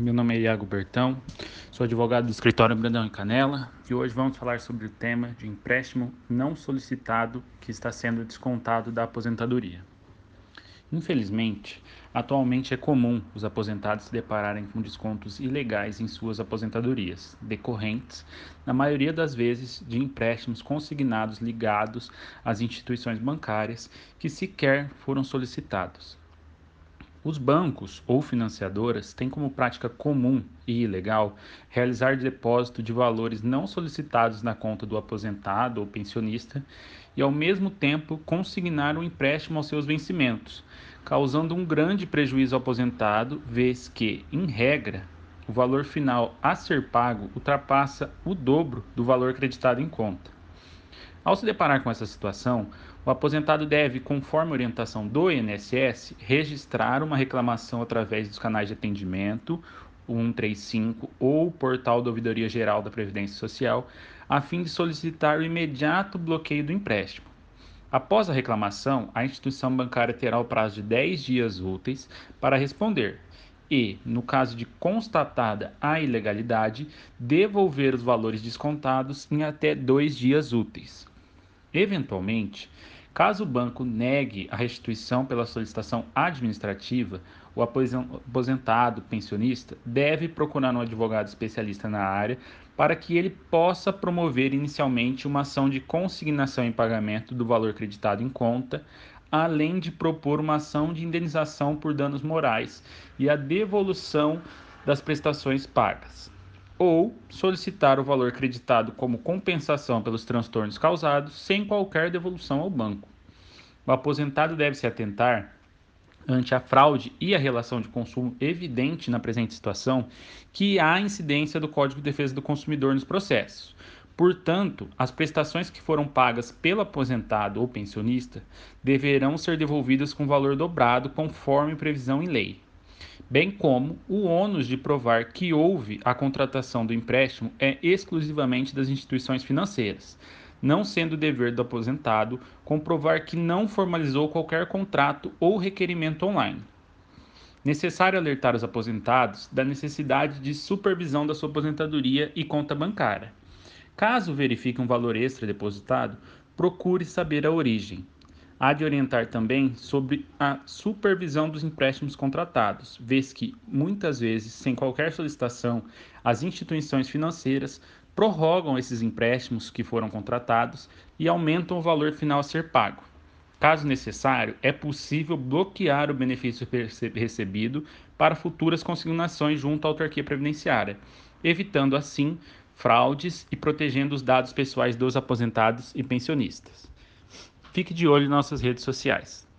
Meu nome é Iago Bertão, sou advogado do escritório Brandão e Canela e hoje vamos falar sobre o tema de empréstimo não solicitado que está sendo descontado da aposentadoria. Infelizmente, atualmente é comum os aposentados se depararem com descontos ilegais em suas aposentadorias, decorrentes, na maioria das vezes, de empréstimos consignados ligados às instituições bancárias que sequer foram solicitados. Os bancos ou financiadoras têm como prática comum e ilegal realizar depósito de valores não solicitados na conta do aposentado ou pensionista e, ao mesmo tempo, consignar um empréstimo aos seus vencimentos, causando um grande prejuízo ao aposentado, vez que, em regra, o valor final a ser pago ultrapassa o dobro do valor acreditado em conta. Ao se deparar com essa situação, o aposentado deve, conforme orientação do INSS, registrar uma reclamação através dos canais de atendimento, o 135 ou o portal da Ouvidoria Geral da Previdência Social, a fim de solicitar o imediato bloqueio do empréstimo. Após a reclamação, a instituição bancária terá o prazo de 10 dias úteis para responder e, no caso de constatada a ilegalidade, devolver os valores descontados em até dois dias úteis. Eventualmente, caso o banco negue a restituição pela solicitação administrativa, o aposentado pensionista deve procurar um advogado especialista na área para que ele possa promover inicialmente uma ação de consignação em pagamento do valor creditado em conta, além de propor uma ação de indenização por danos morais e a devolução das prestações pagas ou solicitar o valor creditado como compensação pelos transtornos causados sem qualquer devolução ao banco. O aposentado deve se atentar ante a fraude e a relação de consumo evidente na presente situação que há incidência do Código de Defesa do Consumidor nos processos. Portanto, as prestações que foram pagas pelo aposentado ou pensionista deverão ser devolvidas com valor dobrado conforme previsão em lei bem como o ônus de provar que houve a contratação do empréstimo é exclusivamente das instituições financeiras, não sendo dever do aposentado comprovar que não formalizou qualquer contrato ou requerimento online. Necessário alertar os aposentados da necessidade de supervisão da sua aposentadoria e conta bancária. Caso verifique um valor extra depositado, procure saber a origem. Há de orientar também sobre a supervisão dos empréstimos contratados, vez que, muitas vezes, sem qualquer solicitação, as instituições financeiras prorrogam esses empréstimos que foram contratados e aumentam o valor final a ser pago. Caso necessário, é possível bloquear o benefício recebido para futuras consignações junto à autarquia previdenciária, evitando assim fraudes e protegendo os dados pessoais dos aposentados e pensionistas. Fique de olho em nossas redes sociais.